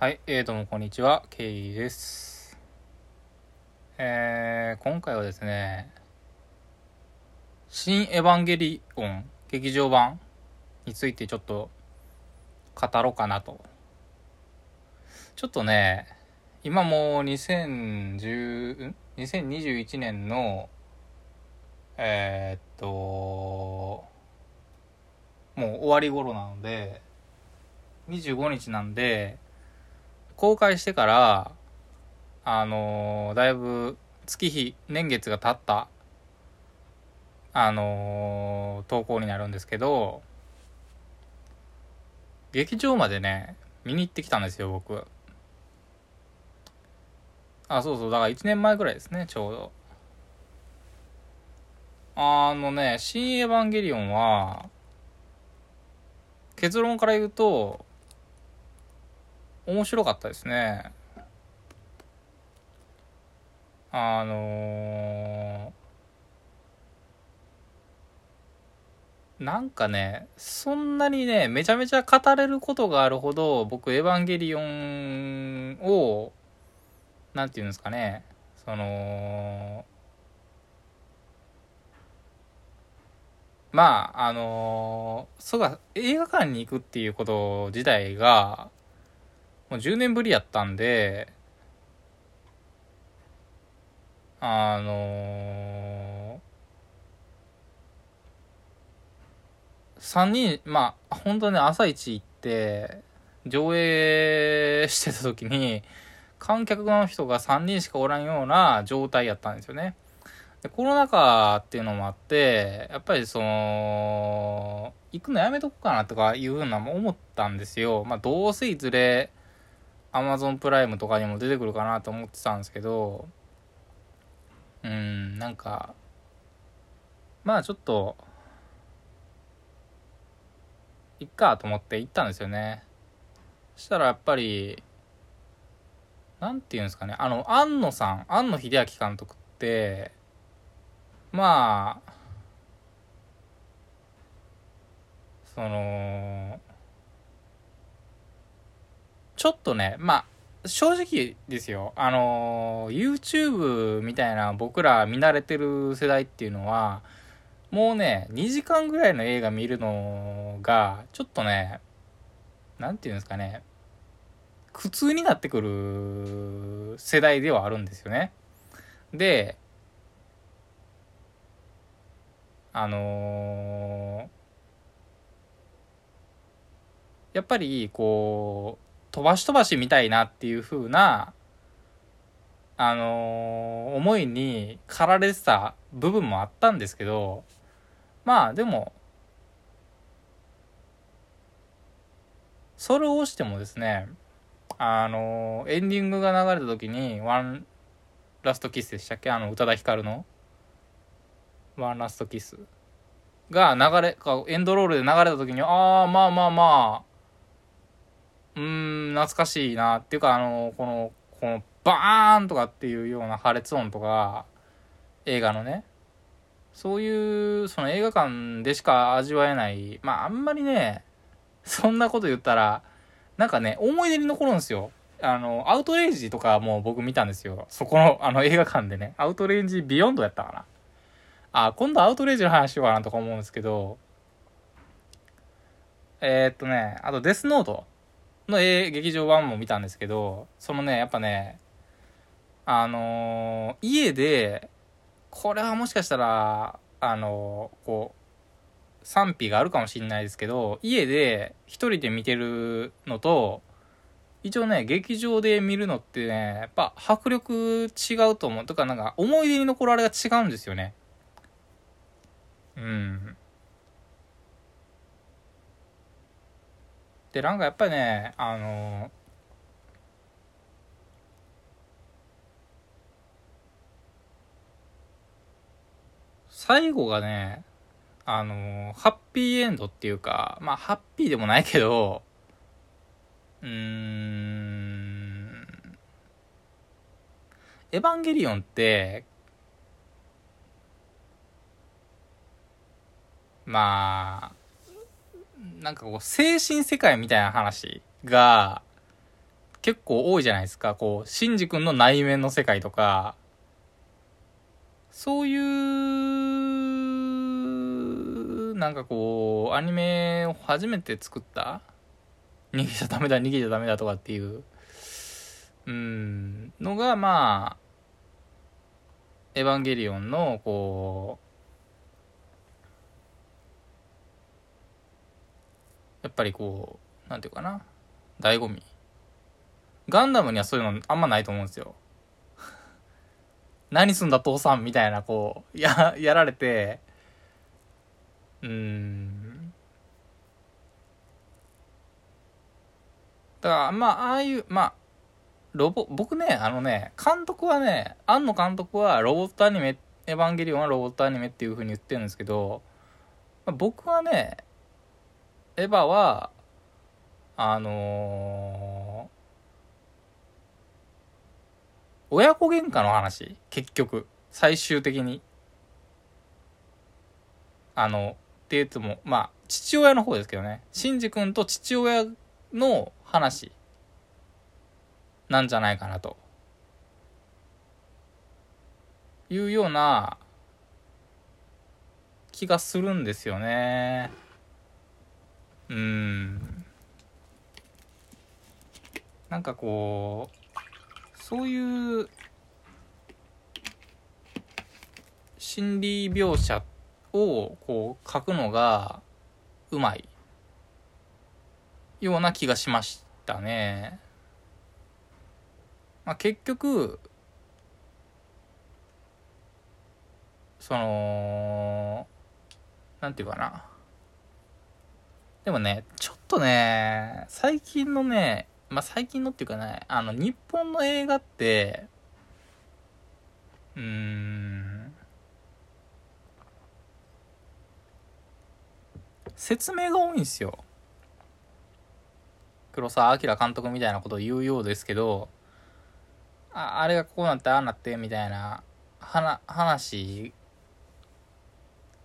はい、えー、どうもこんにちは、ケイです。えー、今回はですね、新エヴァンゲリオン劇場版についてちょっと語ろうかなと。ちょっとね、今もう2010、ん ?2021 年の、えー、っと、もう終わり頃なので、25日なんで、公開してから、あのーだいぶ月日、年月が経った、あのー投稿になるんですけど、劇場までね、見に行ってきたんですよ、僕。あ、そうそう、だから1年前ぐらいですね、ちょうど。あのね、新エヴァンゲリオンは、結論から言うと、面白かったですね。あのーなんかね、そんなにね、めちゃめちゃ語れることがあるほど、僕、エヴァンゲリオンを、なんていうんですかね、その、まあ、あのーそうか、映画館に行くっていうこと自体が、もう10年ぶりやったんで、あのー、3人、まあ、本当ね、朝一行って、上映してた時に、観客の人が3人しかおらんような状態やったんですよね。でコロナ禍っていうのもあって、やっぱりその、行くのやめとこうかなとかいうふうなも思ったんですよ。まあ、どうせいずれ、アマゾンプライムとかにも出てくるかなと思ってたんですけど、うん、なんか、まあちょっと、いっかと思って行ったんですよね。そしたらやっぱり、なんていうんですかね、あの、庵野さん、庵野秀明監督って、まあ、その、ちょっとね、まあ、正直ですよ。あの、YouTube みたいな僕ら見慣れてる世代っていうのは、もうね、2時間ぐらいの映画見るのが、ちょっとね、なんていうんですかね、苦痛になってくる世代ではあるんですよね。で、あのやっぱりこう飛ばし飛ばしみたいなっていう風なあの思いに駆られてた部分もあったんですけどまあでもそれをしてもですねあのエンディングが流れた時に「ワンラストキス」でしたっけ？あの宇多田ヒカルの「ワンラストキス」が流れエンドロールで流れた時にああまあまあまあうーん懐かしいなっていうかあのこのこのバーンとかっていうような破裂音とか映画のね。そういうその映画館でしか味わえないまああんまりねそんなこと言ったらなんかね思い出に残るんですよ。あのアウトレイジとかも僕見たんですよ。そこのあの映画館でね。アウトレイジビヨンドやったかな。あ今度アウトレイジの話しようかなとか思うんですけど。えー、っとねあとデスノート。の劇場版も見たんですけどそのねやっぱねあのー家でこれはもしかしたらあのーこう賛否があるかもしれないですけど家で一人で見てるのと一応ね劇場で見るのってねやっぱ迫力違うと思う。とかなんか思い出に残るあれが違うんですよね。うん。でなんかやっぱりねあの最後がねあのハッピーエンドっていうかまあハッピーでもないけどうーんエヴァンゲリオンってまあなんかこう精神世界みたいな話が結構多いじゃないですか。こう、シンジ君の内面の世界とか、そういう、なんかこう、アニメを初めて作った？逃げちゃダメだ、逃げちゃダメだとかっていう、うん、のが、まあ、エヴァンゲリオンの、こう、やっぱりこう、なんていうかな、醍醐味。ガンダムにはそういうのあんまないと思うんですよ。何すんだ父さんみたいな、こう、や、やられて、うーん。だから、まあ、ああいう、まあ、ロボ、僕ね、あのね、監督はね、庵野監督はロボットアニメ、エヴァンゲリオンはロボットアニメっていう風に言ってるんですけど、まあ、僕はね、エヴァは、あのー、親子喧嘩の話？結局。最終的に。あの、って言っても、まあ、父親の方ですけどね。シンジ君と父親の話なんじゃないかなと。いうような気がするんですよね。うん。なんかこうそういう心理描写をこう書くのがうまいような気がしましたね。まあ、結局そのなんていうかなでもねちょっとね最近のねまあ、最近のっていうかね、あの、日本の映画って、うん、説明が多いんですよ。黒澤明監督みたいなことを言うようですけど、ああれがこうなって、ああなって、みたいな、は話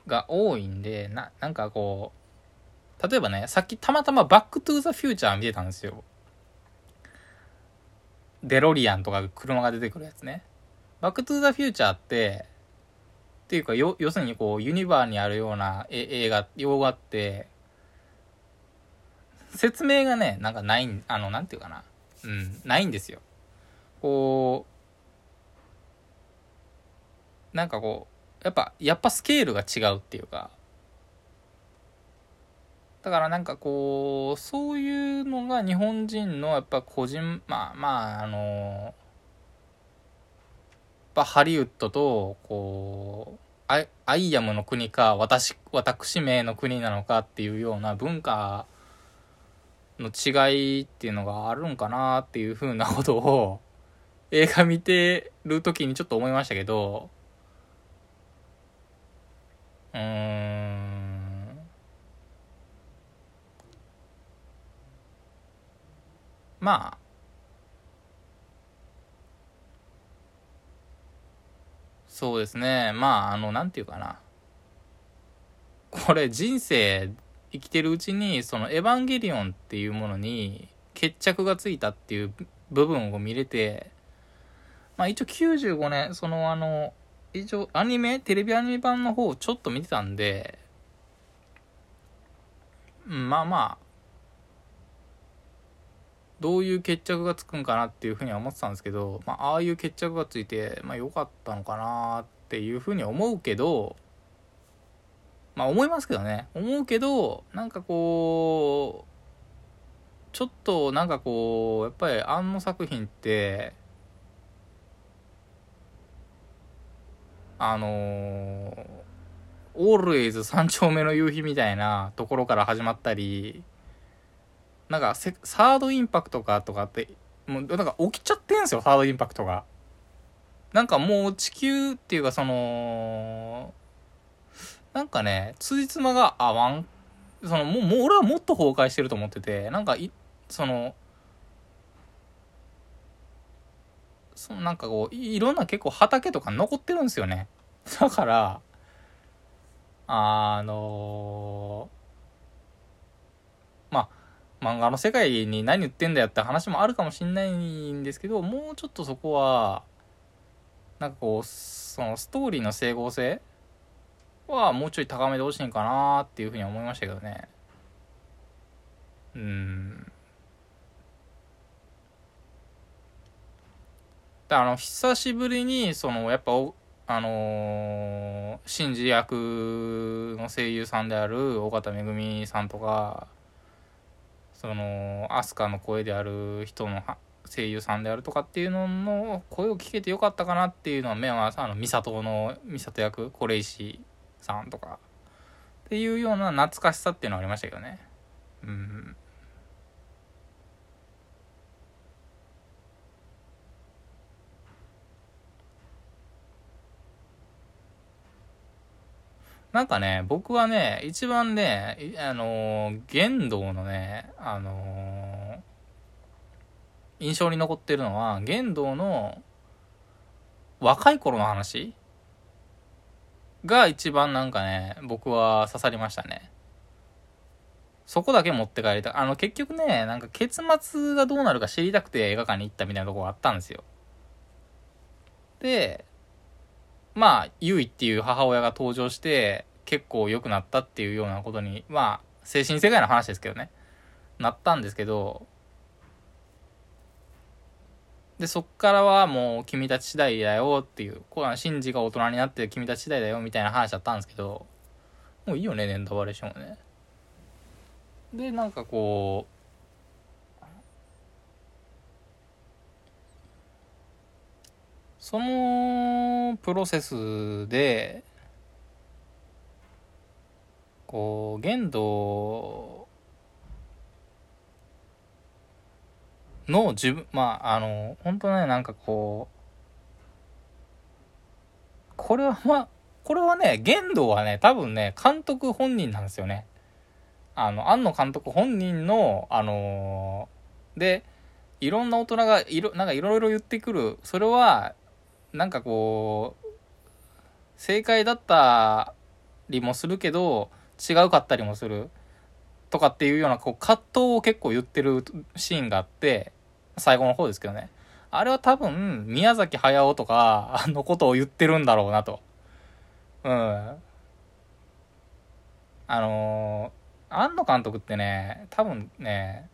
が多いんで、な、なんかこう、例えばね、さっきたまたまバックトゥーザフューチャー見てたんですよ。デロリアンとか車が出てくるやつね。バックトゥーザフューチャーって、っていうか、要するにこう、ユニバーにあるような映画、洋画って、説明がね、なんかない、あの、なんていうかな。うん、ないんですよ。こう、なんかこう、やっぱ、やっぱスケールが違うっていうか、だからなんかこう、そういうのが日本人のやっぱ個人、まあまあ、あの、やっぱハリウッドと、こう、アイアイアムの国か、私、私名の国なのかっていうような文化の違いっていうのがあるんかなっていうふうなことを映画見てる時にちょっと思いましたけど、うーん、まあそうですね。まああのなんていうかな。これ人生生きてるうちにその「エヴァンゲリオン」っていうものに決着がついたっていう部分を見れてまあ一応95年そのあの一応アニメテレビアニメ版の方をちょっと見てたんでまあまあどういう決着がつくんかなっていうふうには思ってたんですけど、まあ、あいう決着がついて、まあ、良かったのかなっていうふうに思うけど、まあ思いますけどね。思うけど、なんかこう、ちょっとなんかこう、やっぱりあの作品って、あのー、オールエイズ三丁目の夕日みたいなところから始まったり、なんかサードインパクトかとかって、もうなんか起きちゃってんすよ、サードインパクトが。なんかもう地球っていうかその、なんかね、辻褄が合わん。その、もう、もう俺はもっと崩壊してると思ってて、なんかい、その、そのなんかこう、いろんな結構畑とか残ってるんですよね。だから、あのー、漫画の世界に何言ってんだよって話もあるかもしんないんですけどもうちょっとそこはなんかこうそのストーリーの整合性はもうちょい高めてほしいんかなっていうふうに思いましたけどね。うん。だあの久しぶりにそのやっぱあのー、シンジ役の声優さんである尾形めぐみさんとかそのアスカの声である人の声優さんであるとかっていうのの声を聞けてよかったかなっていうのは目はあの美里の美里役是石さんとかっていうような懐かしさっていうのはありましたけどね。うん。なんかね、僕はね、一番ね、あのー、玄道のね、あのー、印象に残ってるのは、玄道の若い頃の話が一番なんかね、僕は刺さりましたね。そこだけ持って帰りた。あの、結局ね、なんか結末がどうなるか知りたくて映画館に行ったみたいなとこがあったんですよ。で、まあ、ゆいっていう母親が登場して、結構良くなったっていうようなことに、まあ、精神世界の話ですけどね、なったんですけど、で、そっからはもう君たち次第だよっていう、こう、シンジが大人になって君たち次第だよみたいな話だったんですけど、もういいよね、ネタバレしてもね。で、なんかこう、そのプロセスで、こう、限度の自分、まあ、あの、本当ね、なんかこう、これは、まあ、これはね、限度はね、多分ね、監督本人なんですよね。あの、庵野監督本人の、あのー、で、いろんな大人がいろ、なんかいろいろ言ってくる。それは、なんかこう、正解だったりもするけど、違うかったりもする。とかっていうような、こう、葛藤を結構言ってるシーンがあって、最後の方ですけどね。あれは多分、宮崎駿とか、のことを言ってるんだろうなと。うん。あのー、庵野監督ってね、多分ね、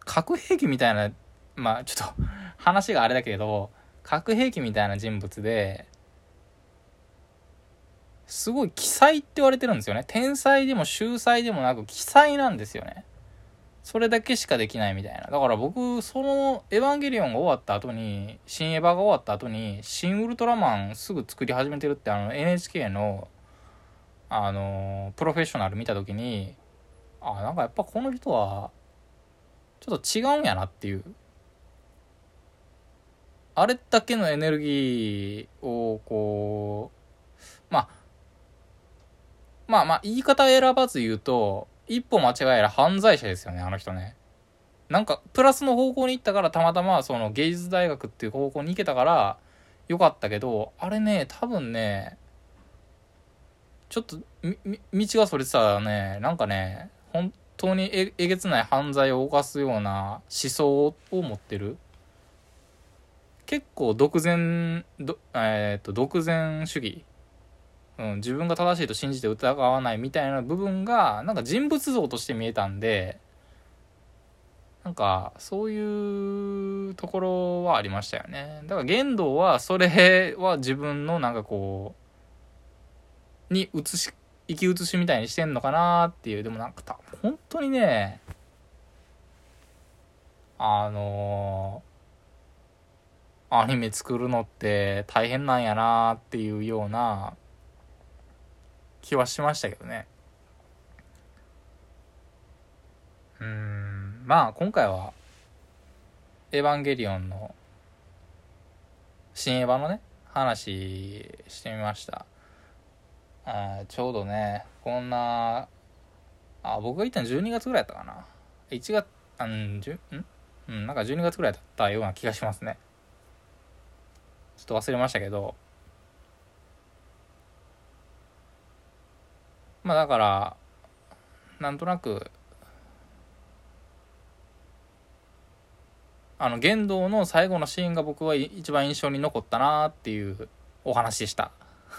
核兵器みたいな、まあちょっと話があれだけど、核兵器みたいな人物で、すごい奇才って言われてるんですよね。天才でも秀才でもなく奇才なんですよね。それだけしかできないみたいな。だから僕、そのエヴァンゲリオンが終わった後に、新エヴァが終わった後に、新ウルトラマンすぐ作り始めてるってあの NHK の、あの、プロフェッショナル見た時に、あ、なんかやっぱこの人は、ちょっと違うんやなっていう。あれだけのエネルギーをこうまあまあまあ言い方選ばず言うと一歩間違えら犯罪者ですよねあの人ね。なんかプラスの方向に行ったからたまたまその芸術大学っていう方向に行けたからよかったけどあれね多分ねちょっと道がそれてたらねなんかね本当にええげつない犯罪を犯すような思想を持ってる。結構独善、えー、と独善主義、うん、自分が正しいと信じて疑わないみたいな部分がなんか人物像として見えたんでなんかそういうところはありましたよね。だから玄道はそれは自分のなんかこうに移し生き写しみたいにしてんのかなっていう。でもなんか本当にねあのーアニメ作るのって大変なんやなっていうような気はしましたけどね。うん、まあ今回は、エヴァンゲリオンの、新エヴァのね、話してみました。あちょうどね、こんな、あ、僕が行ったの12月ぐらいだったかな。1月、あん、ん？うん、なんか12月ぐらいだったような気がしますね。ちょっと忘れましたけど。まあだからなんとなくあの言動の最後のシーンが僕は一番印象に残ったなっていうお話でした。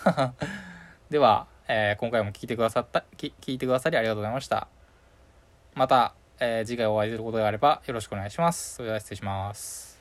では、えー、今回も聞いてくださった聞いてくださりありがとうございました。また、えー、次回お会いすることがあればよろしくお願いします。それでは失礼します。